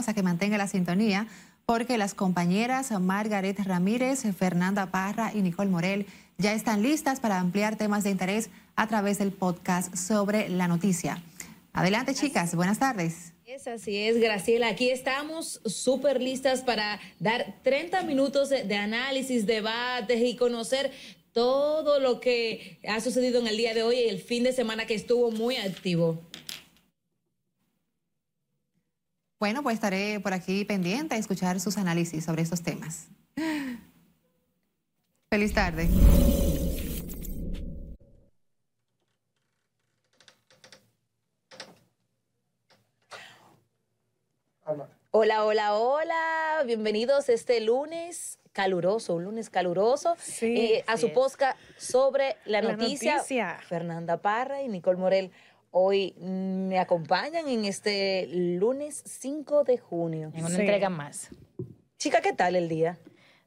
invitamos a que mantenga la sintonía porque las compañeras Margaret Ramírez, Fernanda Parra y Nicole Morel ya están listas para ampliar temas de interés a través del podcast sobre la noticia. Adelante, chicas. Buenas tardes. Es así es, Graciela. Aquí estamos súper listas para dar 30 minutos de, de, análisis, debates y conocer todo lo que ha sucedido en el día de hoy y el fin de semana que estuvo muy activo. Bueno, pues estaré por aquí pendiente a escuchar sus análisis sobre estos temas. Feliz tarde. Hola, hola, hola. Bienvenidos este lunes caluroso, un lunes caluroso, sí, eh, a su posca sobre la, La noticia. noticia. Fernanda Parra y Nicole Morel hoy me acompañan en este lunes 5 de junio. En una Sí. entrega más. Chica, ¿qué tal el día?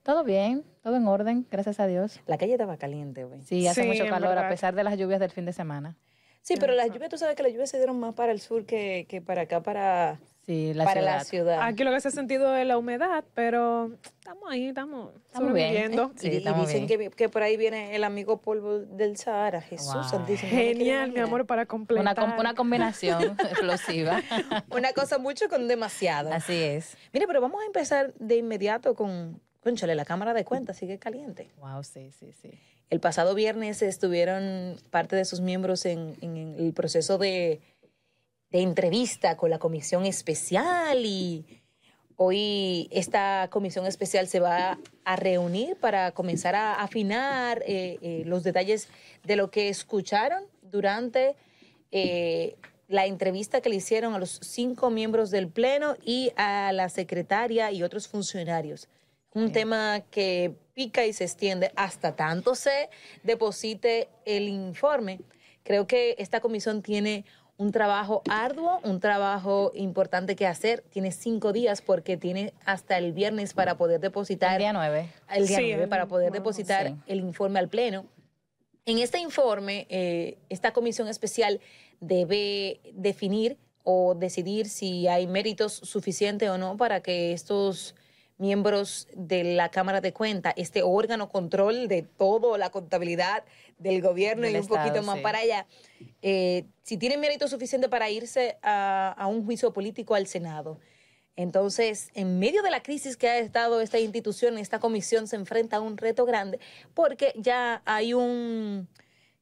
Todo bien, todo en orden, gracias a Dios. La calle estaba caliente hoy. Sí, hace Sí, mucho calor a pesar de las lluvias del fin de semana. Sí, pero las lluvias, tú sabes que las lluvias se dieron más para el sur que, que para acá, para, Sí, la para ciudad. la ciudad. Aquí lo que se ha sentido es la humedad, pero estamos ahí, estamos Estamos bien. sobreviviendo. Sí, y, estamos dicen bien. que, que por ahí viene el amigo polvo del Sahara, Jesús Wow. Santísimo. Genial, mi amor, para Una, completar. com- una combinación explosiva. Una cosa mucho con demasiado. Así es. Mire, pero vamos a empezar de inmediato con, conchale, la Cámara de Cuentas sigue caliente. Wow, sí, sí, sí. El pasado viernes estuvieron parte de sus miembros en, en el proceso de, de entrevista con la comisión especial y hoy esta comisión especial se va a reunir para comenzar a afinar eh, eh, los detalles de lo que escucharon durante eh, la entrevista que le hicieron a los cinco miembros del Pleno y a la secretaria y otros funcionarios. Un tema que pica y se extiende hasta tanto se deposite el informe. Creo que esta comisión tiene un trabajo arduo, un trabajo importante que hacer. Tiene cinco días porque tiene hasta el viernes para poder depositar El día 9. el día Sí, 9 el- para poder depositar Sí. el informe al Pleno. En este informe, eh, esta comisión especial debe definir o decidir si hay méritos suficientes o no para que estos miembros de la Cámara de Cuentas, este órgano control de todo, la contabilidad del gobierno Del y un poquito más sí. para allá, eh, si tienen mérito suficiente para irse a, a un juicio político al Senado. Entonces, en medio de la crisis que ha estado esta institución, esta comisión se enfrenta a un reto grande porque ya hay un,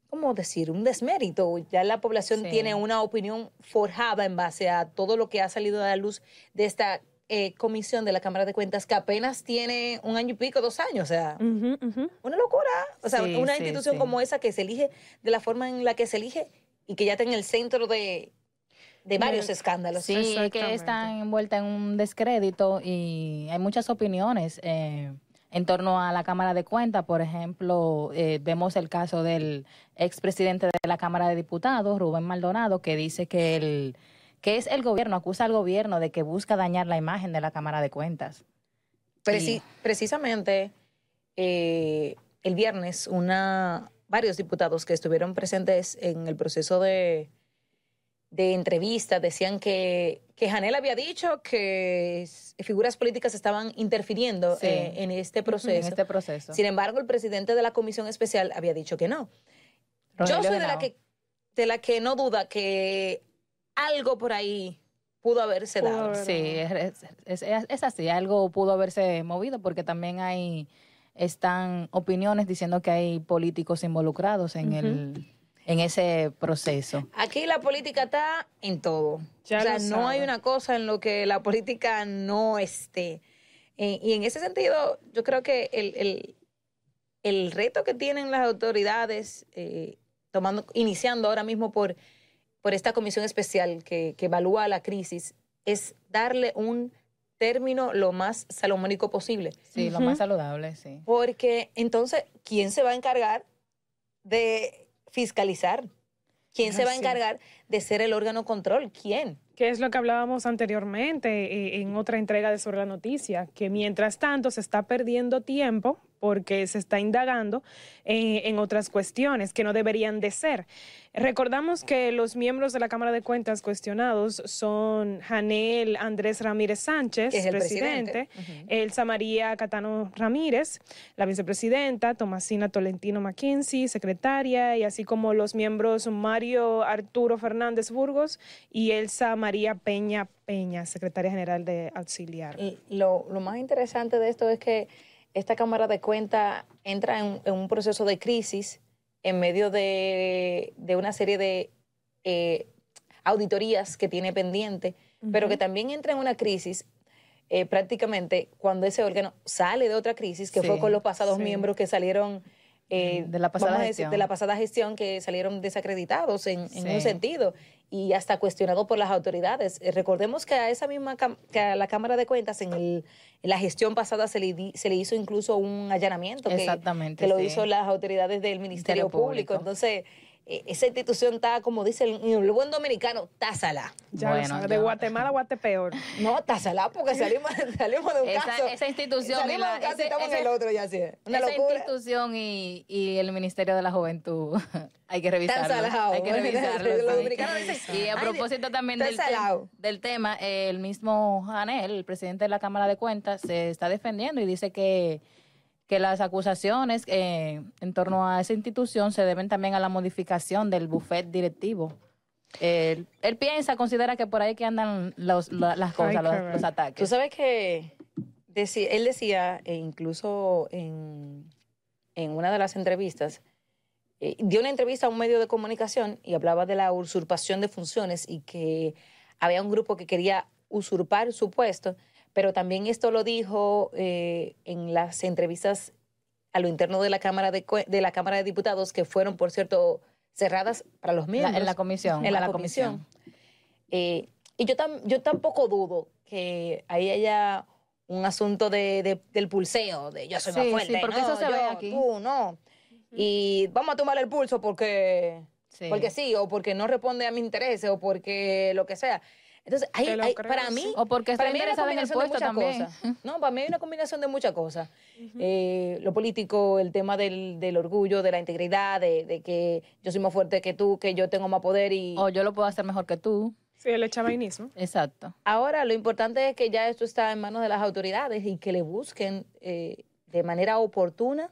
¿cómo decir? Un desmérito. Ya la población Sí. tiene una opinión forjada en base a todo lo que ha salido a la luz de esta eh, comisión de la Cámara de Cuentas que apenas tiene un año y pico, dos años. O sea, Ujú, ujú. una locura. O sea, Sí, una sí, institución sí. como esa que se elige de la forma en la que se elige y que ya está en el centro de, de varios De- escándalos. Sí, que están envueltas en un descrédito y hay muchas opiniones eh, en torno a la Cámara de Cuentas. Por ejemplo, eh, vemos el caso del expresidente de la Cámara de Diputados, Rubén Maldonado, que dice que el que es el gobierno, acusa al gobierno de que busca dañar la imagen de la Cámara de Cuentas. Preci- Y- precisamente eh, el viernes, una, varios diputados que estuvieron presentes en el proceso de, de entrevista decían que, que Janel había dicho que figuras políticas estaban interfiriendo Sí. eh, en este proceso. En este proceso. Sin embargo, el presidente de la comisión especial había dicho que no. Yo soy de la que de la que no duda que algo por ahí pudo haberse Pudo dado. haber- Sí, es, es- es- es así, algo pudo haberse movido porque también hay, están opiniones diciendo que hay políticos involucrados en, el, en ese proceso. Aquí la política está en todo. Ya o sea, no hay una cosa en lo que la política no esté. Eh, y en ese sentido, yo creo que el, el- el reto que tienen las autoridades, eh, tomando, iniciando ahora mismo por, por esta comisión especial que, que evalúa la crisis, es darle un término lo más salomónico posible. Sí, lo más saludable, sí. Porque entonces, ¿quién se va a encargar de fiscalizar? ¿Quién se va a encargar de ser el órgano control? ¿Quién? que es lo que hablábamos anteriormente eh, en otra entrega de sobre la noticia, que mientras tanto se está perdiendo tiempo porque se está indagando eh, en otras cuestiones que no deberían de ser. Recordamos que los miembros de la Cámara de Cuentas cuestionados son Janel Andrés Ramírez Sánchez, Que es el presidente, presidente. Elsa María Catano Ramírez, la vicepresidenta, Tomasina Tolentino McKinsey, secretaria, y así como los miembros Mario Arturo Fernández Burgos y Elsa María Peña Peña, secretaria general de Auxiliar. Y Lo, lo más interesante de esto es que esta Cámara de Cuentas entra en, en un proceso de crisis en medio de, de una serie de eh, auditorías que tiene pendiente, pero que también entra en una crisis eh, prácticamente cuando ese órgano sale de otra crisis, que fue con los pasados sí. miembros que salieron eh, De la pasada decir, gestión. de la pasada gestión que salieron desacreditados en, un sentido y hasta cuestionados por las autoridades. Eh, recordemos que a esa misma que a la Cámara de Cuentas en, el, en la gestión pasada se le, di- se le hizo incluso un allanamiento que, Exactamente, que lo sí. hizo las autoridades del Ministerio Público. Público. Entonces, esa institución está, como dice el, el buen dominicano, tásala. Ya Bueno, sabes, de ya. Guatemala a Guatepeor. No, tásala porque salimos, salimos de un Esa- caso. esa institución y Salimos la- de un caso y ese- estamos en el otro ya, sí. Una Esa locura. institución y, y el Ministerio de la Juventud hay que revisarlo. salado. Hay que revisarlo. Los dominicanos dicen, Y a "Ay, propósito también del, tem- salado". del tema, el mismo Janel, el presidente de la Cámara de Cuentas, se está defendiendo y dice que, que las acusaciones eh, en torno a esa institución se deben también a la modificación del buffet directivo. Él, él piensa, considera que por ahí que andan los- la- las cosas, Ay, los, los Tú ataques. sabes que él decía, e incluso en, en una de las entrevistas, eh, dio una entrevista a un medio de comunicación y hablaba de la usurpación de funciones y que había un grupo que quería usurpar su puesto, pero también esto lo dijo eh, en las entrevistas a lo interno de la Cámara de, de la Cámara de Diputados, que fueron, por cierto, cerradas para los La- miembros. en la comisión. En la, comisión. Eh, y yo, tam- yo tampoco dudo que ahí haya un asunto de, de- del pulseo, de yo soy más Sí, fuerte, sí, porque no, eso se ve aquí. tú, no. Y vamos a tomar el pulso porque Sí. porque sí, o porque no responde a mis intereses, o porque lo que sea. Entonces, hay, para mí... O porque está para mí hay una interesada en el combinación de puesto muchas también. cosas. No, para mí hay una combinación de muchas cosas. Eh, lo político, el tema del, del orgullo, de la integridad, de, de que yo soy más fuerte que tú, que yo tengo más poder y... O yo lo puedo hacer mejor que tú. Sí, el chavainismo. Exacto. Ahora, lo importante es que ya esto está en manos de las autoridades y que le busquen eh, de manera oportuna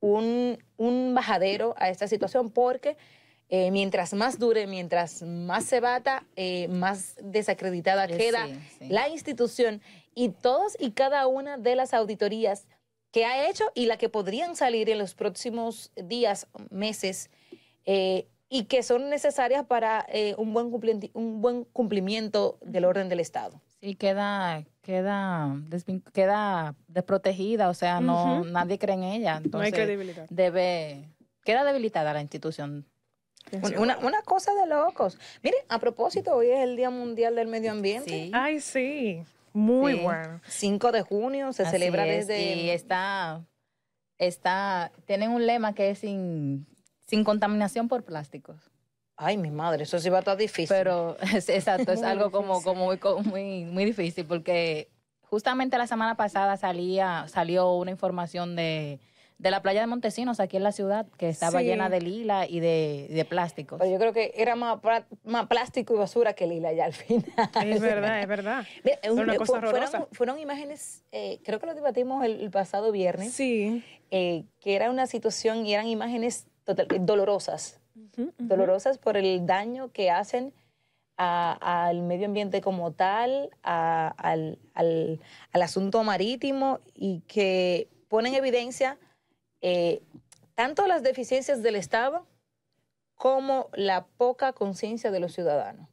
un, un bajadero a esta situación, porque eh, mientras más dure, mientras más se bata, eh, más desacreditada Eh, queda sí, sí. la institución y todas y cada una de las auditorías que ha hecho y la que podrían salir en los próximos días, meses, eh, y que son necesarias para eh, un, buen cumplimiento, un buen cumplimiento del orden del Estado. Sí, queda, queda, queda desprotegida, o sea, no, nadie cree en ella. No hay Entonces, credibilidad. debe, queda debilitada la institución. Un- Una, una cosa de locos. Mire, a propósito, hoy es el Día Mundial del Medio Ambiente. Sí. Ay, sí. Muy Sí. bueno. 5 de junio se Así celebra es, desde... Y está, está, tienen un lema que es sin, sin contaminación por plásticos. Ay, mi madre, eso sí va a estar difícil. Pero es, exacto, es algo como, como muy, muy, muy difícil porque justamente la semana pasada salía, salió una información de, de la playa de Montesinos aquí en la ciudad que estaba Sí. llena de lila y de, de plásticos. Pero yo creo que era más, más plástico y basura que lila ya al final. Es verdad, es verdad. Mira, Es un- una cosa fueron, fueron imágenes, eh, creo que lo debatimos el, el pasado viernes, Sí. eh, que era una situación y eran imágenes total- eh, dolorosas, dolorosas por el daño que hacen a- al medio ambiente como tal, a- al, al- al asunto marítimo y que ponen en evidencia eh, tanto las deficiencias del Estado como la poca conciencia de los ciudadanos.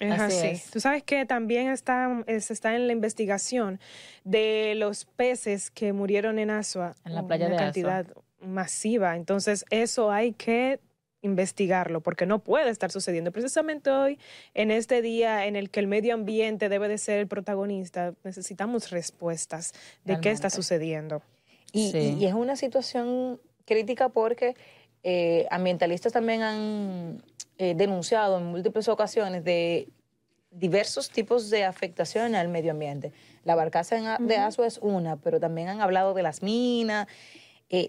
Es Así así. es. Tú sabes que también está, es- está en la investigación de los peces que murieron en Asua. En la una playa de Asua. cantidad masiva. Entonces, eso hay que investigarlo porque no puede estar sucediendo. Precisamente hoy, en este día en el que el medio ambiente debe de ser el protagonista, necesitamos respuestas de qué está Realmente. sucediendo. Y, Sí. y- y es una situación crítica porque eh, ambientalistas también han eh, denunciado en múltiples ocasiones de diversos tipos de afectación al medio ambiente. La barcaza en de Asua es una, pero también han hablado de las minas. Eh,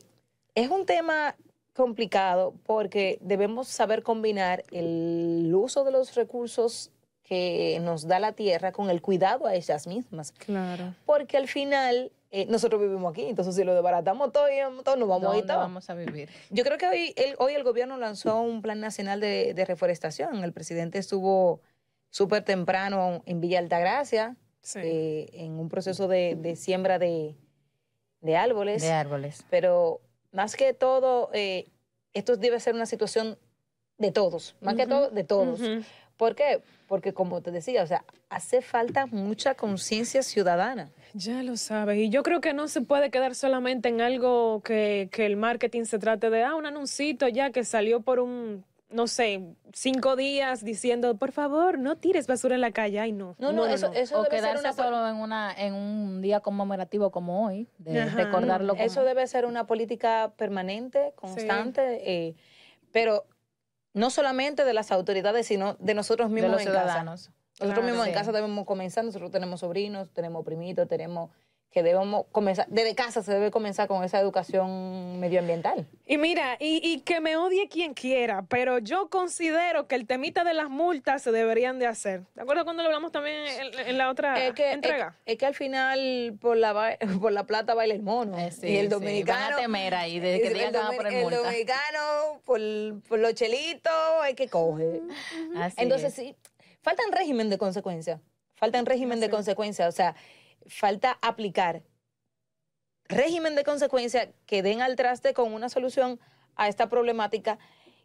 es un tema complicado porque debemos saber combinar el uso de los recursos que nos da la tierra con el cuidado a ellas mismas. Claro. Porque al final eh, nosotros vivimos aquí, entonces si lo desbaratamos todo, y todo nos vamos a ir ¿Dónde vamos a vivir? Yo creo que hoy el, hoy el gobierno lanzó un plan nacional de, de reforestación. El presidente estuvo súper temprano en Villa Altagracia, Sí. eh, en un proceso de, de siembra de, de árboles. De árboles. Pero más que todo, eh, esto debe ser una situación de todos, más que todo de todos. ¿Por qué? Porque como te decía, o sea, hace falta mucha conciencia ciudadana. Ya lo sabes. Y yo creo que no se puede quedar solamente en algo que, que el marketing se trate de, ah, un anuncito ya que salió por un, no sé, cinco días diciendo, por favor, no tires basura en la calle. Ay, no. No, no, eso, eso o debe ser quedarse una po- solo en una en un día conmemorativo como hoy, de Ajá. recordarlo como Eso debe ser una política permanente, constante, eh, pero no solamente de las autoridades, sino de nosotros de mismos los en casa. ciudadanos. Nosotros Claro. mismos en casa debemos comenzar, nosotros tenemos sobrinos, tenemos primitos, tenemos que debemos comenzar, desde casa se debe comenzar con esa educación medioambiental. Y mira, y, y que me odie quien quiera, pero yo considero que el temita de las multas se deberían de hacer. ¿De acuerdo cuando lo hablamos también en, en la otra Es que, entrega? es, es que al final por la, por la plata baila el mono. Eh, sí, y el sí, dominicano... van a temer ahí de que el digan que van a domi- poner El multa. dominicano, por, por los chelitos, hay que coger. Así Entonces, es. sí, falta un régimen de consecuencia. Falta un régimen de consecuencia. O sea, falta aplicar régimen de consecuencia que den al traste con una solución a esta problemática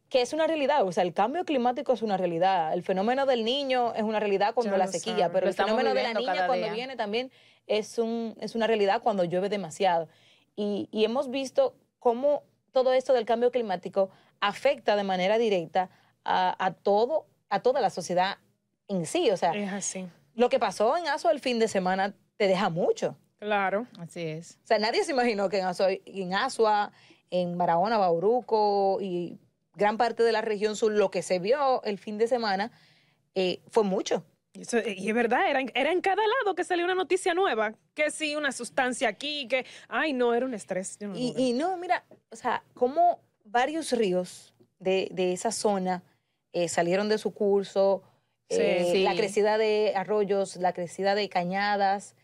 que es una realidad. O sea, el cambio climático es una realidad. El fenómeno del niño es una realidad cuando la sequía, pero Lo el fenómeno de la niña cuando día. viene también es, un, es una realidad cuando llueve demasiado. Y, y hemos visto cómo todo esto del cambio climático afecta de manera directa a, a todo, a toda la sociedad en sí. O sea, Es así. lo que pasó en Aso el fin de semana te deja mucho. Claro. Así es. O sea, nadie se imaginó que en, Asua, en Barahona, Bauruco y gran parte de la región sur, lo que se vio el fin de semana eh, fue mucho. Y, eso- y es verdad, era en, era en cada lado que salía una noticia nueva. Que sí, una sustancia aquí, que. Ay, no, era un estrés. No Y, no, mira, o sea, como varios ríos de, de esa zona eh, salieron de su curso, Sí. eh, Sí. la crecida de arroyos, la crecida de cañadas,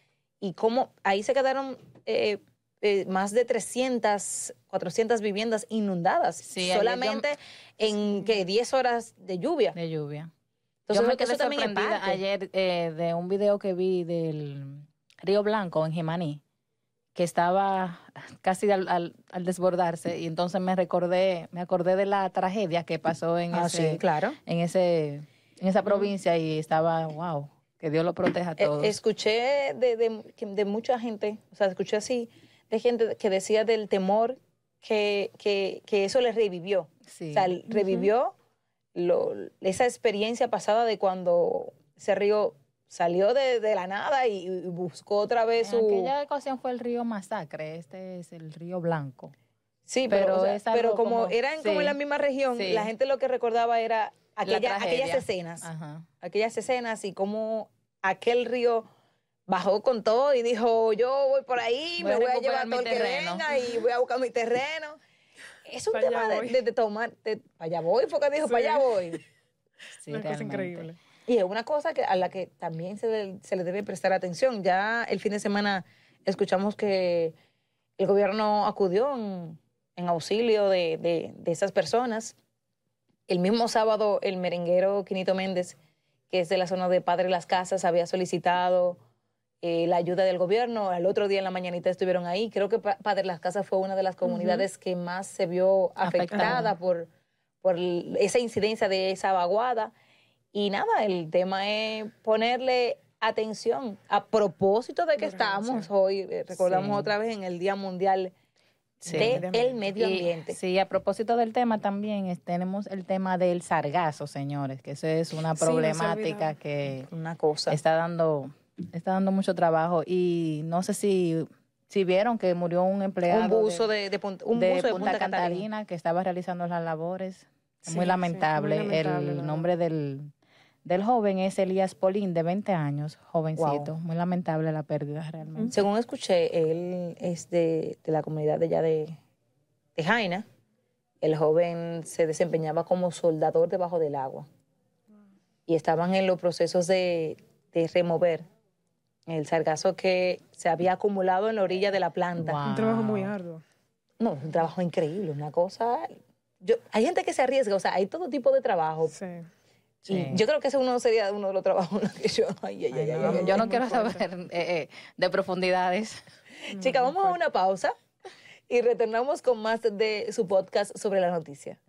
y cómo ahí se quedaron eh, eh, más de 300, 400 viviendas inundadas, Sí, yo- solamente en que 10 horas de lluvia. De lluvia. Entonces, Yo me quedé sorprendida ayer eh, de un video que vi del Río Blanco en Jimaní, que estaba casi al, al- al desbordarse, y entonces me recordé, me acordé de la tragedia que pasó en Ah, ese, sí, claro. en ese, en esa provincia y estaba, wow, que Dios lo proteja a Eh, todos. escuché de, de- de mucha gente, o sea, escuché así, de gente que decía del temor que, que, que eso les revivió. sí. O sea, revivió lo- esa experiencia pasada de cuando ese río salió de, de la nada y, y buscó otra vez en su... aquella ocasión fue el río Masacre, este es el río Blanco. Sí, pero, pero o sea, es algo pero como, como- eran como en la misma región, sí. la gente lo que recordaba era aquella- aquellas escenas. Ajá. aquellas escenas y cómo aquel río bajó con todo y dijo, yo voy por ahí, Voy me voy a llevar todo el que terreno. venga y voy a buscar mi terreno. Es un tema de, voy. de- de tomar, de, para allá voy, porque dijo, Sí. para allá voy. Sí, una cosa increíble. Y es una cosa que, a la que también se le, se le debe prestar atención. Ya el fin de semana escuchamos que el gobierno acudió en, en auxilio de, de, de esas personas. El mismo sábado, el merenguero Quinito Méndez, que es de la zona de Padre Las Casas, había solicitado eh, la ayuda del gobierno. Al otro día en la mañanita estuvieron ahí. Creo que Pa- Padre Las Casas fue una de las comunidades que más se vio afectada Afectada. por, esa incidencia de esa vaguada. Y nada, el tema es ponerle atención a propósito de que estamos hoy, eh, recordamos Sí. otra vez en el Día Mundial Sí. del medio Y, ambiente. sí, a propósito del tema también es- tenemos el tema del sargazo, señores, que eso es una problemática que Una cosa. está dando está dando mucho trabajo y no sé si si vieron que murió un empleado un buzo de, de Punta, un de buzo de Punta, Punta Catalina, Catalina. que estaba realizando las labores. Sí, muy sí, lamentable. muy lamentable, la el verdad. nombre del, del joven es Elías Polín, de 20 años, jovencito. Muy lamentable la pérdida realmente. Según escuché, él es de, de la comunidad de allá de, de Jaina. El joven se desempeñaba como soldador debajo del agua. Y estaban en los procesos de, de remover el sargazo que se había acumulado en la orilla de la planta. Wow. Un trabajo muy arduo. No, es un trabajo increíble, una cosa... Yo, hay gente que se arriesga, o sea, hay todo tipo de trabajo. Sí. Sí. yo creo que ese uno sería uno de los trabajos en los que yo... Ay, ay, ay, no, ay. yo no quiero fuerte. saber eh, eh, de profundidades. Chicas, vamos a una pausa y retornamos con más de su podcast sobre la noticia.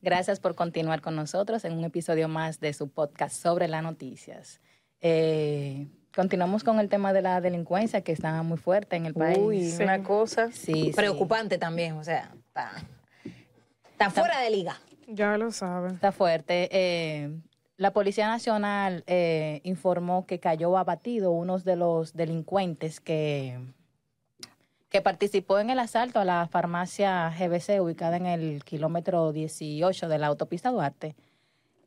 Gracias por continuar con nosotros en un episodio más de su podcast sobre las noticias. Eh, continuamos con el tema de la delincuencia que está muy fuerte en el país. Uy, Sí. una cosa Sí, sí. preocupante también, o sea, está, está fuera de liga. Ya lo saben. Está fuerte. Eh, la Policía Nacional eh, informó que cayó abatido uno de los delincuentes que, que participó en el asalto a la farmacia GBC ubicada en el kilómetro 18 de la autopista Duarte.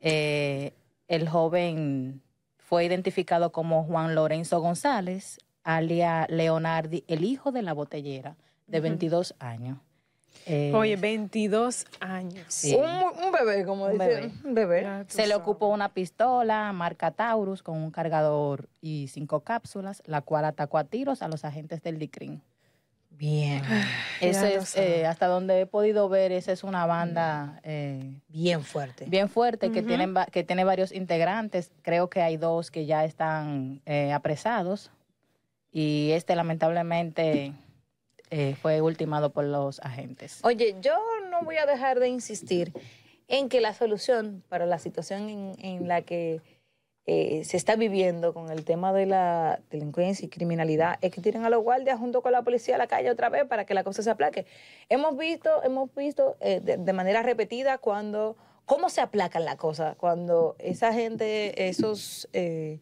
Eh, el joven fue identificado como Juan Lorenzo González, alia Leonardi, el hijo de la botellera, de 22 años. Eh, Oye, 22 años. Sí. Un, un bebé, como Un dice. bebé. Un bebé. Ya Se le ocupó una pistola marca Taurus con un cargador y cinco cápsulas, la cual atacó a tiros a los agentes del DICRIN. Bien, Eso lo es, eh, hasta donde he podido ver, esa es una banda eh, bien fuerte. bien fuerte que, tienen, que tiene varios integrantes. Creo que hay dos que ya están eh, apresados y este lamentablemente eh, fue ultimado por los agentes. Oye, yo no voy a dejar de insistir en que la solución para la situación en, en la que eh, se está viviendo con el tema de la delincuencia y criminalidad es que tiren a los guardias junto con la policía a la calle otra vez para que la cosa se aplaque. Hemos visto, hemos visto eh, de, de manera repetida cuando cómo se aplacan las cosas cuando esa gente, esos eh,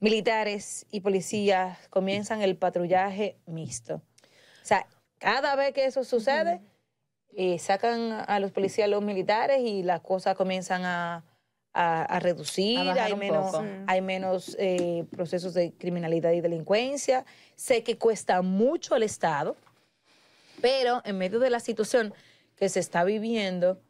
militares y policías comienzan el patrullaje mixto. O sea, cada vez que eso sucede, sacan a los policías, a los militares y las cosas comienzan a, a- a reducir, A hay menos, hay menos eh, procesos de criminalidad y delincuencia. Sé que cuesta mucho al Estado, pero en medio de la situación que se está viviendo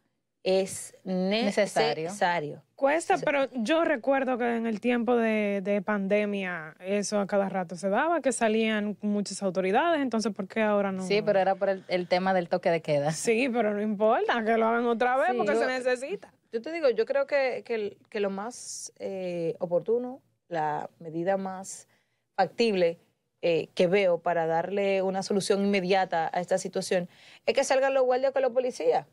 es Necesario. necesario. Cuesta, pero yo recuerdo que en el tiempo de, de pandemia eso a cada rato se daba, que salían muchas autoridades, entonces ¿por qué ahora no? Sí, pero era por el, el tema del toque de queda. Sí, pero no importa, que lo hagan otra vez Sí, porque yo- se necesita. Yo te digo, yo creo que, que, lo más eh, oportuno, la medida más factible eh, que veo para darle una solución inmediata a esta situación es que salgan los guardias con los policías.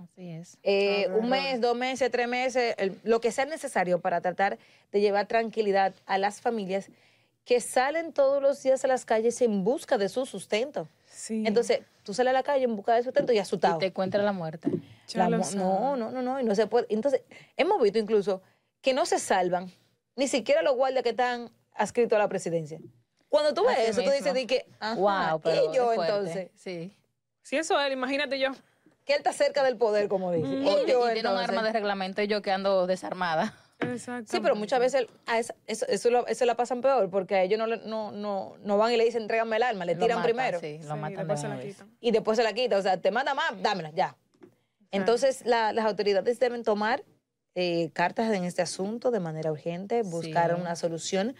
Así es. Eh, un mes, dos meses, tres meses, el- lo que sea necesario para tratar de llevar tranquilidad a las familias que salen todos los días a las calles en busca de su sustento. Sí. Entonces, tú sales a la calle en busca de sustento y Y asustado. te encuentra la muerte. La no, no, no, no, y no se puede. Entonces, hemos visto incluso que no se salvan ni siquiera los guardias que están adscritos a la presidencia. Cuando tú ves Así eso, tú mismo. dices di que, ajá, wow, pero y yo entonces, Sí. Si eso es, imagínate yo. que él está cerca del poder, como dice. Mm. Y Y, yo y tiene un entonces. arma de reglamento y yo que ando desarmada. Exacto. Sí, pero muchas veces a esa- eso, eso, lo- eso la pasan peor porque a ellos no, le- no, no, no van y le dicen, entrégame el arma, le Lo tiran primero Sí, lo Sí, matan de después se una la vez. quitan. y después se la quita. O sea, te manda más, dámela, ya. Entonces, la- las autoridades deben tomar eh, cartas en este asunto de manera urgente, buscar Sí. una solución.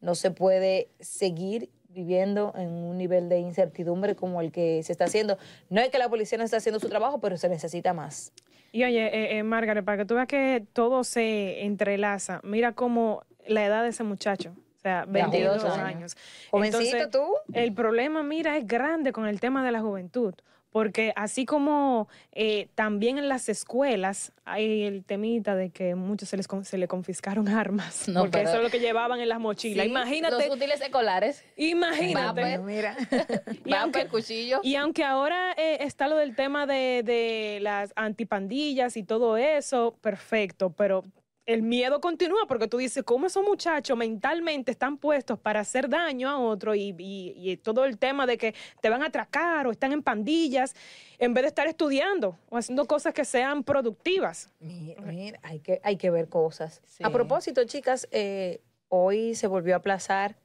No se puede seguir viviendo en un nivel de incertidumbre como el que se está haciendo. No es que la policía no esté haciendo su trabajo, pero se necesita más. Y oye, eh, eh, Margaret, para que tú veas que todo se entrelaza, mira cómo la edad de ese muchacho, o sea, 22 22 años. años. Entonces, tú. El problema, mira, es grande con el tema de la juventud, porque así como eh, también en las escuelas hay el temita de que muchos se les con- se le confiscaron armas, No, porque pero- eso es lo que llevaban en las mochilas. Sí, Imagínate, Los útiles escolares. imagínate. Vapor. Mira. Y aunque- el cuchillo. Y aunque ahora eh, está lo del tema de, de las antipandillas y todo eso, perfecto, pero el miedo continúa porque tú dices, ¿cómo esos muchachos mentalmente están puestos para hacer daño a otro y, y- y todo el tema de que te van a atracar o están en pandillas, en vez de estar estudiando o haciendo cosas que sean productivas? Mira, mira, hay que, hay que ver cosas. Sí. A propósito, chicas, eh, hoy se volvió a aplazar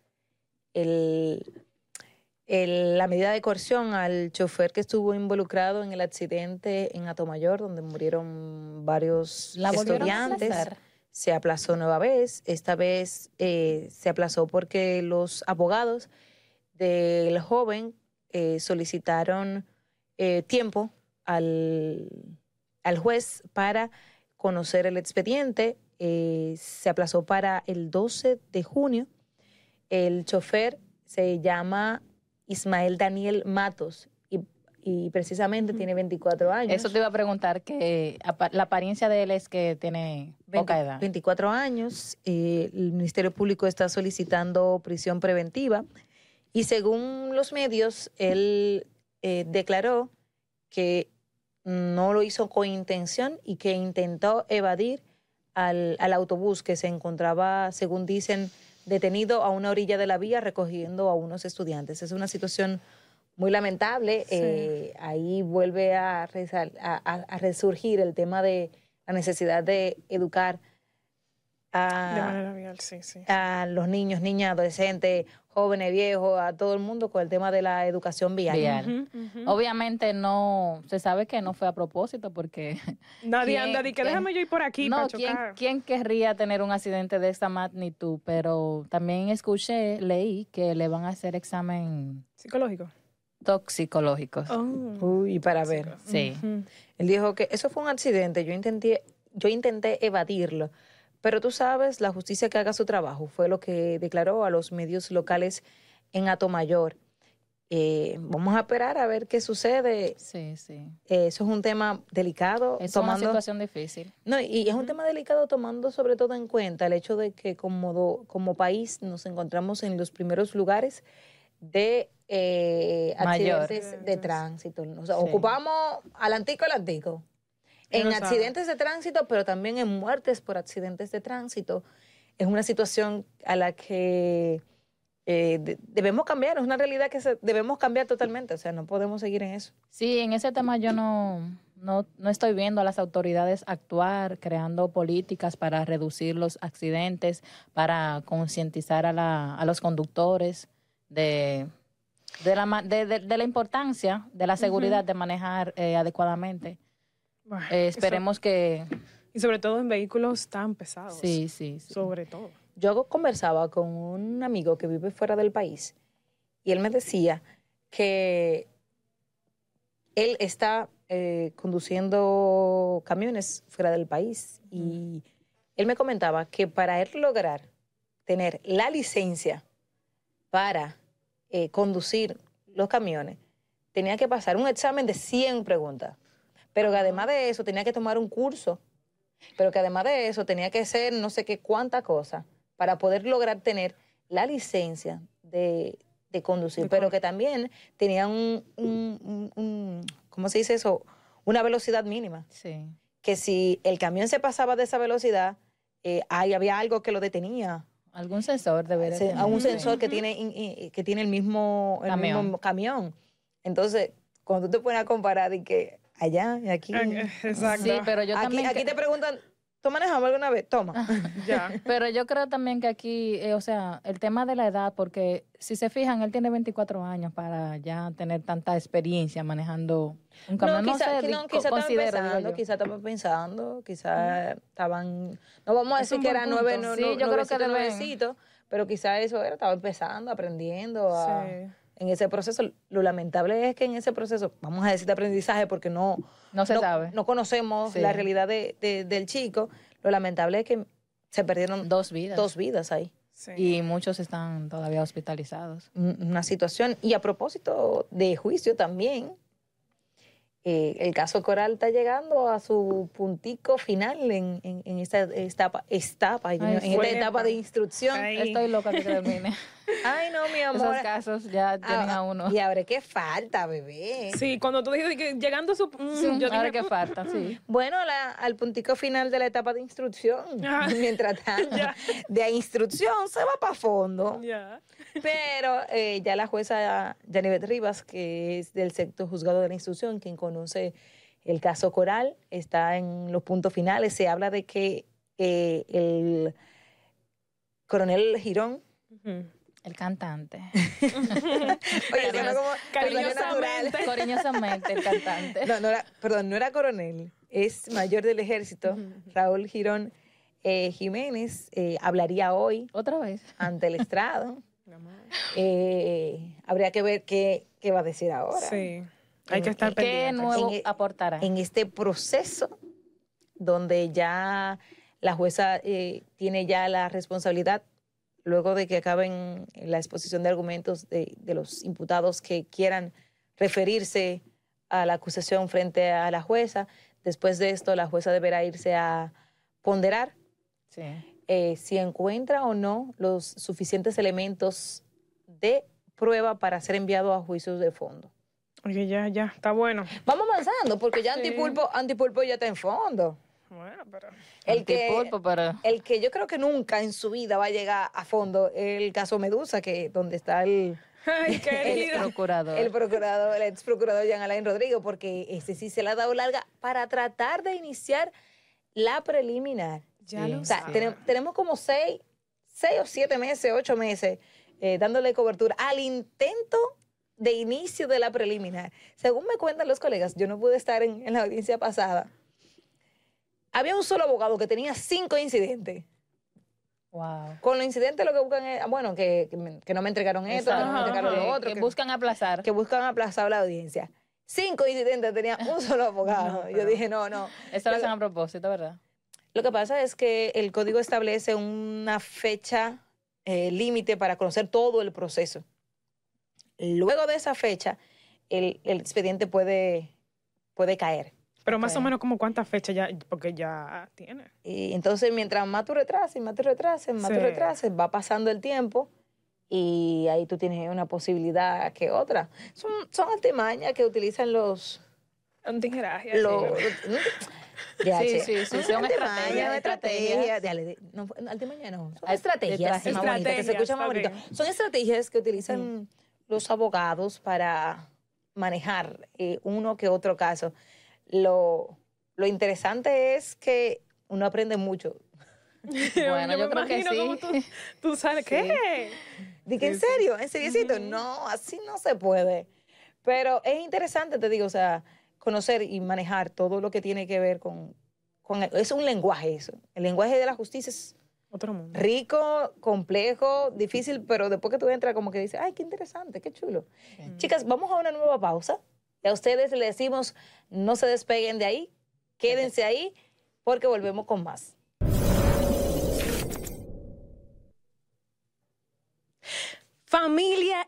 el, el- la medida de coerción al chofer que estuvo involucrado en el accidente en Atomayor, donde murieron varios La a estudiantes. aplazar. Se aplazó nueva vez. Esta vez eh, se aplazó porque los abogados del joven eh, solicitaron eh, tiempo al, al juez para conocer el expediente. Se aplazó para el 12 de junio. El chofer se llama Ismael Daniel Matos y, precisamente tiene 24 años. Eso te iba a preguntar, que la apariencia de él es que tiene 20 poca edad. 24 años. eh, el Ministerio Público está solicitando prisión preventiva y según los medios, él eh, declaró que no lo hizo con intención y que intentó evadir al, al autobús que se encontraba, según dicen, detenido a una orilla de la vía recogiendo a unos estudiantes. Es una situación muy lamentable. Sí. eh, ahí vuelve a, resal- a- a- a resurgir el tema de la necesidad de educar a, manera vial, sí, sí. a los niños, niñas, adolescentes, jóvenes, viejos, a todo el mundo con el tema de la educación vial. Obviamente no, se sabe que no fue a propósito porque Nadie ¿Quién- anda de que déjame yo ir por aquí no, para ¿quién, chocar. quién querría tener un accidente de esta magnitud? Pero también escuché, leí que le van a hacer examen Psicológico. Toxicológicos. Oh. Uy, para ver. Sí. Ujú. Él dijo que eso fue un accidente, yo intenté, yo intenté evadirlo, pero tú sabes, la justicia que haga su trabajo fue lo que declaró a los medios locales en Atomayor. Eh, vamos a esperar a ver qué sucede. Sí, sí. Eh, eso es un tema delicado. Es tomando, una situación difícil. No, y es un tema delicado tomando sobre todo en cuenta el hecho de que como, do- como país nos encontramos en los primeros lugares de eh, Mayor. accidentes de tránsito. O sea, Sí. ocupamos al antico al antico. En sabe. accidentes de tránsito, pero también en muertes por accidentes de tránsito. Es una situación a la que eh, de- debemos cambiar, es una realidad que se- debemos cambiar totalmente. O sea, no podemos seguir en eso. Sí, en ese tema yo no, no, no estoy viendo a las autoridades actuar, creando políticas para reducir los accidentes, para concientizar a, la, a los conductores de, de, la, ma- de, de- de la importancia de la seguridad de manejar eh, adecuadamente. Bueno, Eh, eso- esperemos que... y sobre todo en vehículos tan pesados. Sí, sí, sí. Sobre todo. Yo conversaba con un amigo que vive fuera del país y él me decía que él está eh, conduciendo camiones fuera del país y él me comentaba que para él lograr tener la licencia para eh, conducir los camiones, tenía que pasar un examen de 100 preguntas, pero que además de eso tenía que tomar un curso, pero que además de eso tenía que ser no sé qué cuánta cosa para poder lograr tener la licencia de, de conducir, De pero que también tenía un, un- un- un- ¿cómo se dice eso? Una velocidad mínima. Sí. Que si el camión se pasaba de esa velocidad, eh, ahí había algo que lo detenía. Algún sensor debería Se- tener. a un sensor que tiene, in- in- que tiene el mismo, el Camión. mismo camión. Entonces, cuando tú te pones a comparar y que allá y aquí, Exacto. Sí, pero yo aquí, también... aquí te preguntan, ¿tú manejas alguna vez? Toma. Ya. Pero yo creo también que aquí, eh, o sea, el tema de la edad, porque si se fijan, él tiene 24 años para ya tener tanta experiencia manejando un camión. No, quizá, sé, que di- no, quizá estaban pensando, quizá estaban pensando, quizá estaban, no vamos a decir que eran nueve, no, Sí, no- yo creo que deben- nuevecitos, pero quizá eso era, estaba empezando, aprendiendo a- Sí. En ese proceso. Lo lamentable es que en ese proceso, vamos a decir de aprendizaje, porque no, No se sabe. no conocemos Sí. la realidad de- de- del chico, lo lamentable es que se perdieron Dos vidas. dos vidas ahí. Sí. Y muchos están todavía hospitalizados. un- una situación. Y a propósito de juicio también, eh, el caso Coral está llegando a su puntico final en, en- en esta etapa, etapa, Ay, en esta fue. etapa de instrucción. Ay. Estoy loca que termine. Ay, no, mi amor. Esos casos ya tienen a uno. Y ahora qué falta, bebé. Sí, cuando tú dijiste que llegando a su... mm, Sí, yo ahora dije, que falta, sí. Bueno, la- al puntico final de la etapa de instrucción. Ah. Mientras tanto, Ya. de instrucción se va para fondo. Ya. Pero eh, ya la jueza Yanivet Rivas, que es del sexto juzgado de la instrucción, quien conoce el caso Coral, está en los puntos finales. Se habla de que eh, el coronel Girón. El cantante. oye, como. Cariñosamente. Cariñosamente, el cantante. No, no era, perdón, no era coronel, es mayor del ejército, Raúl Girón eh, Jiménez, eh, hablaría hoy Otra vez. ante el estrado. Eh, habría que ver qué, qué va a decir ahora. Sí. Hay que estar ¿Qué pendiente. nuevo En e- aportará? En este proceso donde ya la jueza eh, tiene ya la responsabilidad, luego de que acaben la exposición de argumentos de, de los imputados que quieran referirse a la acusación frente a la jueza, después de esto la jueza deberá irse a ponderar Sí. Eh, si encuentra o no los suficientes elementos de prueba para ser enviado a juicios de fondo. Oye, ya, ya, está bueno. Vamos avanzando, porque ya Sí. Antipulpo, Antipulpo ya está en fondo. Bueno, pero... El que, pero... el que yo creo que nunca en su vida va a llegar a fondo es el caso Medusa, que donde está el, Ay, El procurador. el procurador, el ex procurador Jean Alain Rodrigo, porque ese sí se le ha dado larga para tratar de iniciar la preliminar. Ya lo O sea, tenemos como seis, seis o siete meses, ocho meses, eh, dándole cobertura al intento de inicio de la preliminar. Según me cuentan los colegas, yo no pude estar en, en la audiencia pasada. Había un solo abogado que tenía cinco incidentes. Wow. Con los incidentes lo que buscan es, bueno, que, que me- que no me entregaron esto, que no me entregaron lo otro, que, que, buscan aplazar. que buscan aplazar la audiencia. Cinco incidentes tenía un solo abogado. No, Yo dije, no, no. Eso lo hacen a propósito, ¿verdad? Lo que pasa es que el código establece una fecha eh, límite para conocer todo el proceso. Luego de esa fecha, el, el expediente puede, puede caer. Pero más o Ok. menos como cuántas fechas ya, porque ya tiene. Y entonces, mientras más tú retrases, más tú retrases, más tú Sí. retrases, va pasando el tiempo y ahí tú tienes una posibilidad que otra. Son, son artimañas que utilizan los... Un tijeraje. los Ya, Sí, sí, sí, son estrategias, estrategia. estrategias. Dale, de- no, artimaña no. Son Ay, estrategias. estrategias. más bonitas, que se escuchan más bonito. Son estrategias que utilizan los abogados para manejar eh, uno que otro caso. Lo, lo interesante es que uno aprende mucho. Bueno, yo, me creo que imagino sí. cómo Tú, tú sabes, ¿qué? Dije, ¿en serio? ¿En seriecito? No, así no se puede. Pero es interesante, te digo, o sea, conocer y manejar todo lo que tiene que ver con... con es un lenguaje eso. El lenguaje de la justicia es Otro mundo. rico, complejo, difícil, pero después que tú entras como que dices, ay, qué interesante, qué chulo. Chicas, vamos a una nueva pausa. Y a ustedes les decimos, no se despeguen de ahí, quédense ahí, porque volvemos con más.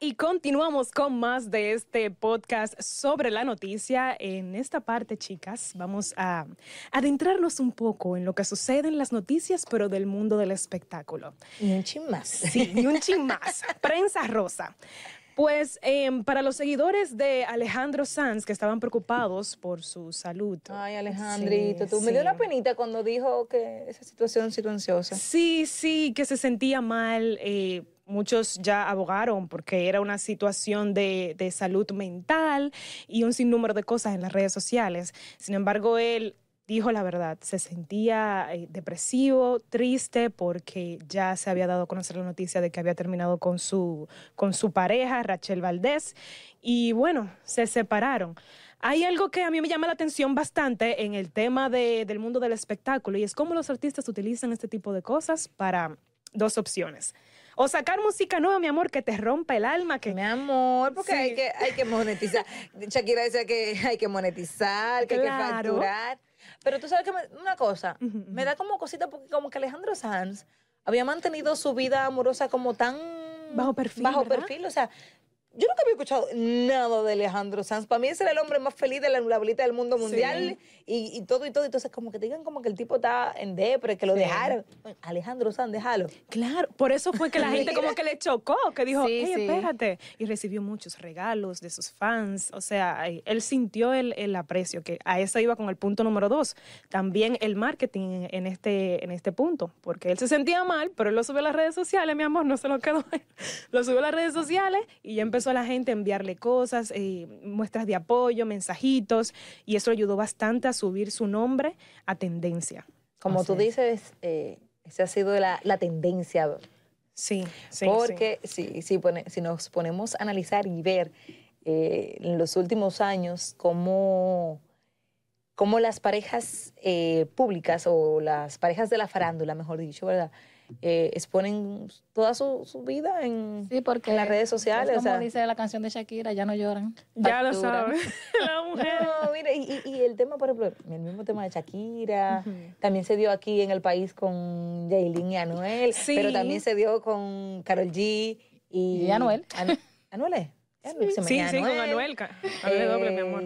Y continuamos con más de este podcast sobre la noticia. En esta parte, chicas, vamos a adentrarnos un poco en lo que sucede en las noticias, pero del mundo del espectáculo. Y un chin más. Sí, y un chin más. Prensa rosa. Pues em, para los seguidores de Alejandro Sanz que estaban preocupados por su salud. Ay, Alejandrito, Sí, tú me dio sí. una penita cuando dijo que esa situación silenciosa. Sí, sí, que se sentía mal. eh, muchos ya abogaron porque era una situación de, de salud mental y un sinnúmero de cosas en las redes sociales. Sin embargo, él dijo la verdad, se sentía eh, depresivo, triste porque ya se había dado a conocer la noticia de que había terminado con su, con su pareja, Rachel Valdés, y bueno, se separaron. Hay algo que a mí me llama la atención bastante en el tema de- del mundo del espectáculo y es cómo los artistas utilizan este tipo de cosas para dos opciones. O sacar música nueva, mi amor, que te rompa el alma, que Mi amor, porque Sí. hay, que, hay que monetizar. Shakira decía que hay que monetizar, que hay que facturar. Pero tú sabes que me- una cosa, me da como cosita porque como que Alejandro Sanz había mantenido su vida amorosa como tan Bajo perfil, bajo ¿verdad? perfil, o sea, yo nunca había escuchado nada de Alejandro Sanz. Para mí ese era el hombre más feliz de la, bolita del mundo mundial y, y todo y todo. Entonces, como que te digan como que el tipo está en depre, que lo dejaron. Alejandro Sanz, déjalo. Claro, por eso fue que la gente como que le chocó, que dijo, Sí, "Ey, sí. espérate. Y recibió muchos regalos de sus fans. O sea, él sintió el, el aprecio, que a eso iba con el punto número dos. También el marketing en este, en este punto, porque él se sentía mal, pero él lo subió a las redes sociales, mi amor, no se lo quedó. lo subió a las redes sociales y ya empezó la gente a enviarle cosas, eh, muestras de apoyo, mensajitos, y eso ayudó bastante a subir su nombre a tendencia. Como Así tú es. dices, eh, esa ha sido la, la tendencia. Sí, sí. sí. porque Si, si, pone- si nos ponemos a analizar y ver eh, en los últimos años cómo, cómo las parejas eh, públicas o las parejas de la farándula, mejor dicho, ¿verdad? Eh, exponen toda su, su vida en, Sí, porque en las redes sociales. es o como sea, dice la canción de Shakira, ya no lloran. Ya lo saben. La mujer. No, mira, y, el tema, por ejemplo, el mismo tema de Shakira, también se dio aquí en el país con Yailin y Anuel, Sí. pero también se dio con Carol G y... Y Anuel. Anu- ¿Anuel es? Anuel, Sí, sí, con Anuel. ca- Anuel doble, mi amor.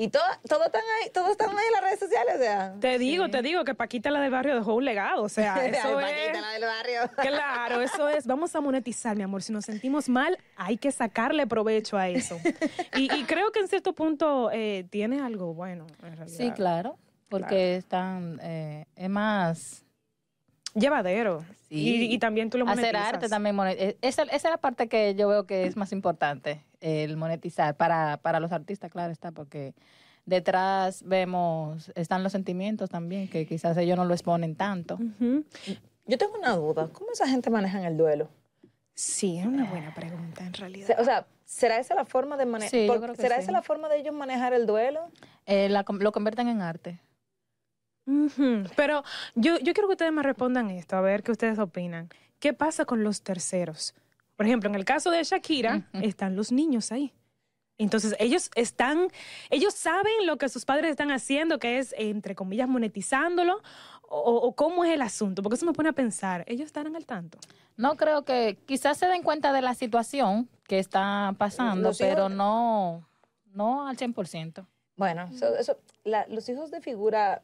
Y todo, todo están ahí, todos están ahí en las redes sociales, o sea. Te digo, te digo que Paquita la del barrio dejó un legado, o sea, Ay, eso Paquita, es... la del barrio. Claro, eso es, vamos a monetizar, mi amor. Si nos sentimos mal, hay que sacarle provecho a eso. Y, y creo que en cierto punto eh, tiene algo bueno, en realidad. Sí, claro, porque están, eh, es más Llevadero. Sí. Y, y también tú lo hacer monetizas. arte también. eh, Esa, esa es la parte que yo veo que es más importante, el monetizar para, para los artistas, claro está, porque detrás vemos, están los sentimientos también, que quizás ellos no lo exponen tanto. Yo tengo una duda, ¿cómo esa gente maneja el duelo? Sí, es una buena pregunta, en realidad. O sea, ¿será esa la forma de manejar? Sí, ¿Será sí. esa la forma de ellos manejar el duelo? Eh, la lo convierten en arte. Pero yo, yo quiero que ustedes me respondan esto, a ver qué ustedes opinan. ¿Qué pasa con los terceros? Por ejemplo, en el caso de Shakira, están los niños ahí. Entonces, ellos están, ellos saben lo que sus padres están haciendo, que es, entre comillas, monetizándolo, o, o cómo es el asunto, porque eso me pone a pensar, ellos estarán al tanto. No creo que, quizás se den cuenta de la situación que está pasando, Los hijos- pero no, no al 100%. Bueno, eso, eso- la- los hijos de figura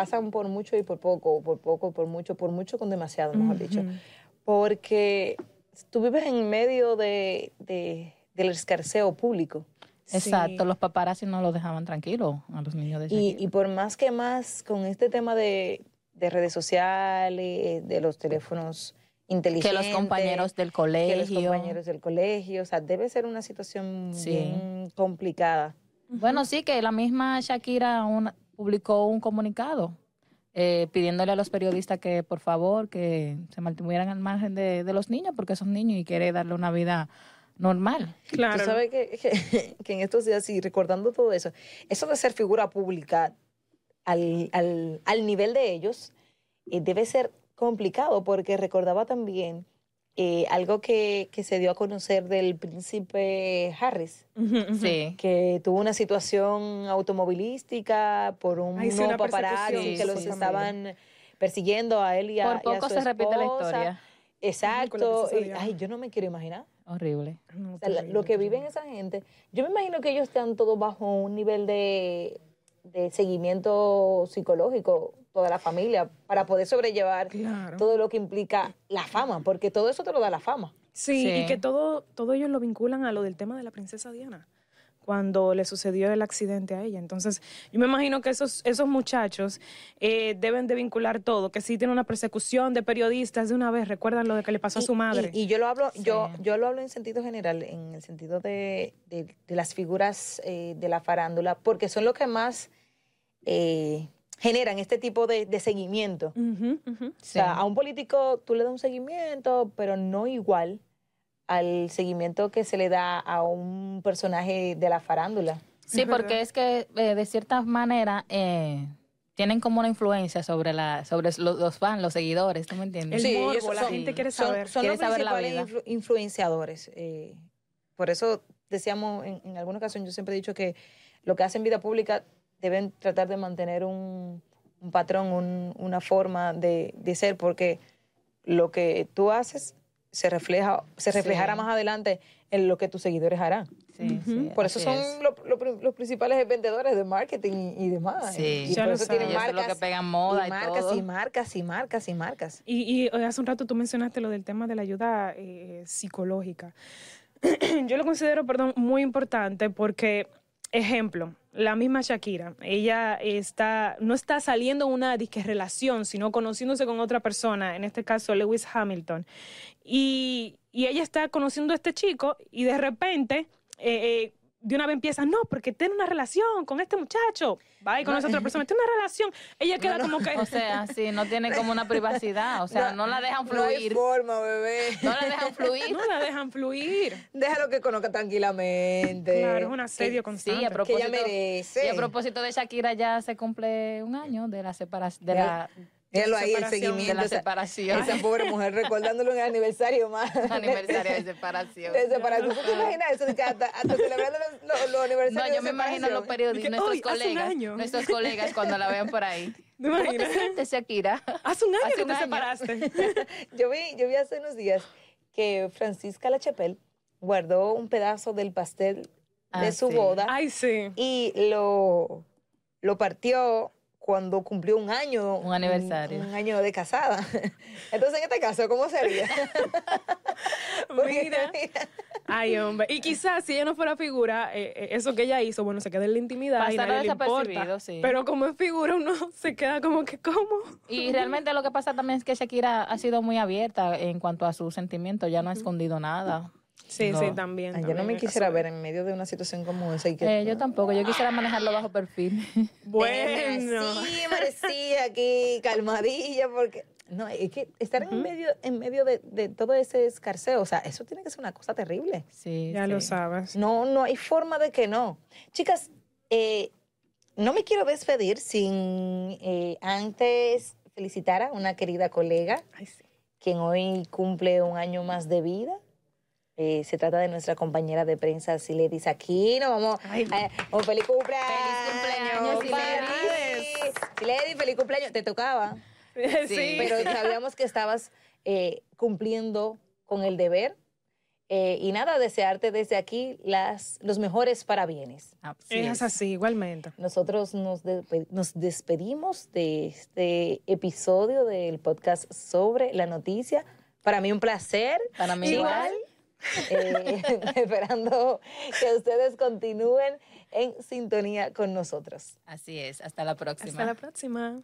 pasan por mucho y por poco, por poco, por mucho, por mucho con demasiado, mejor dicho. Porque tú vives en medio de, de- del escarceo público. Exacto, Sí. los paparazzi no los dejaban tranquilos a los niños de Y, y por más que más con este tema de, de redes sociales, de los teléfonos que inteligentes. los compañeros del que colegio. los compañeros del colegio, o sea, debe ser una situación Sí. bien complicada. Bueno, sí, que la misma Shakira una- publicó un comunicado eh, pidiéndole a los periodistas que por favor que se mantuvieran al margen de, de los niños porque son niños y quiere darle una vida normal. Claro. Tú sabes que, que, que en estos días, y recordando todo eso, eso de ser figura pública al, al, al nivel de ellos eh, debe ser complicado porque recordaba también eh, algo que, que se dio a conocer del príncipe Harris. Sí. que tuvo una situación automovilística por un Ay, sí, paparazzi que sí, los estaban persiguiendo a él y a, Por y a poco su se repite la esposa. historia. Exacto. Y- ay, yo no me quiero imaginar. Horrible. No, O sea, la- terrible, lo que viven esa gente, yo me imagino que ellos están todos bajo un nivel de, de seguimiento psicológico, toda la familia, para poder sobrellevar Claro. todo lo que implica la fama, porque todo eso te lo da la fama. Sí, Sí. y que todo, todo ellos lo vinculan a lo del tema de la princesa Diana, cuando le sucedió el accidente a ella. Entonces, yo me imagino que esos, esos muchachos eh, deben de vincular todo, que sí tienen una persecución de periodistas de una vez, recuerdan lo de que le pasó a su madre. Y, y yo lo hablo, yo, yo lo hablo en sentido general, en el sentido de, de- de las figuras eh, de la farándula, porque son los que más eh, generan este tipo de, de seguimiento. O sea, a un político tú le das un seguimiento, pero no igual al seguimiento que se le da a un personaje de la farándula. Sí, porque es que eh, de cierta manera eh, tienen como una influencia sobre la sobre los, los fans, los seguidores, ¿tú me entiendes? El morbo, la gente quiere son- saber. Son, Quiere los saber la principales vida. influ- influenciadores. eh, por eso decíamos en, en alguna ocasión, yo siempre he dicho que lo que hacen vida pública deben tratar de mantener un, un patrón, un- una forma de, de ser, porque lo que tú haces se refleja, se reflejará Sí. más adelante en lo que tus seguidores harán. Sí, sí, Por eso son es. lo- lo los principales vendedores de marketing y, y demás. Sí. Y por lo eso tienen marcas. que pegan moda y marcas todo. y marcas y marcas y marcas. Y, y hace un rato tú mencionaste lo del tema de la ayuda eh, psicológica. Yo lo considero, perdón, muy importante porque, ejemplo, la misma Shakira, ella está, no está saliendo en una disque relación, sino conociéndose con otra persona, en este caso Lewis Hamilton. Y, y ella está conociendo a este chico y de repente... eh, eh, de una vez empieza, no, porque tiene una relación con este muchacho. Va y conoce a otra persona, tiene una relación. Ella queda como que. O sea, sí, no tiene como una privacidad, o sea, no, la dejan No hay fluir. forma, bebé. No la dejan fluir. no la dejan fluir. Déjalo que conozca tranquilamente. Claro, es un asedio Sí, constante. y a propósito, ella merece. Y a propósito de Shakira, ya se cumple un año de la separación, de Ya. la Míralo ahí, el seguimiento. De la esa- separación. Esa pobre mujer recordándolo en el aniversario más. aniversario de separación. De separación. ¿Tú te imaginas eso? De que hasta, hasta celebrando los, los- los aniversarios No, de yo me imagino los periodistas, nuestros "Ay, hace un colegas, año". nuestros colegas cuando la vean por ahí. ¿Te ¿Cómo te imaginas? sientes, Shakira? Hace un año Hace que un te año. separaste. Yo vi, yo vi hace unos días que Francisca Lachapelle guardó un pedazo del pastel de Ah, su sí. boda Ay, sí. y lo, lo partió cuando cumplió un año. Un aniversario. Un, año de casada. Entonces, en este caso, ¿cómo sería? Porque, Mira. Ay, hombre. Y quizás si ella no fuera figura, eh, eh, eso que ella hizo, bueno, se queda en la intimidad y Pasará nadie le importa. desapercibido, sí. Pero como es figura, uno se queda como que, ¿cómo? Y realmente lo que pasa también es que Shakira ha sido muy abierta en cuanto a sus sentimientos, ya no ha escondido nada. Sí, No. sí, también. Ay, yo no me caso quisiera ver en medio de una situación como esa. Y que, Eh, yo tampoco, yo quisiera manejarlo bajo perfil. Bueno. Sí, merecía aquí, calmadilla, porque. No, es que estar en medio, en medio de, de todo ese escarceo, o sea, eso tiene que ser una cosa terrible. Sí, Ya sí. lo sabes. No, no hay forma de que no. Chicas, eh, no me quiero despedir sin eh, antes felicitar a una querida colega, Ay, sí. quien hoy cumple un año más de vida. Eh, se trata de nuestra compañera de prensa, Siledis Aquino. Vamos, Ay. eh, un feliz cumpleaños. cumpleaños, Siledis. Siledis, feliz cumpleaños. Te tocaba, Sí. pero sabíamos que estabas eh, cumpliendo con el deber. Eh, y nada, desearte desde aquí las, los mejores parabienes. Así es es. así, igualmente. Nosotros nos, despe- nos despedimos de este episodio del podcast sobre la noticia. Para mí un placer. Para mí Igual. igual. Eh, esperando que ustedes continúen en sintonía con nosotros. Así es, hasta la próxima. Hasta la próxima.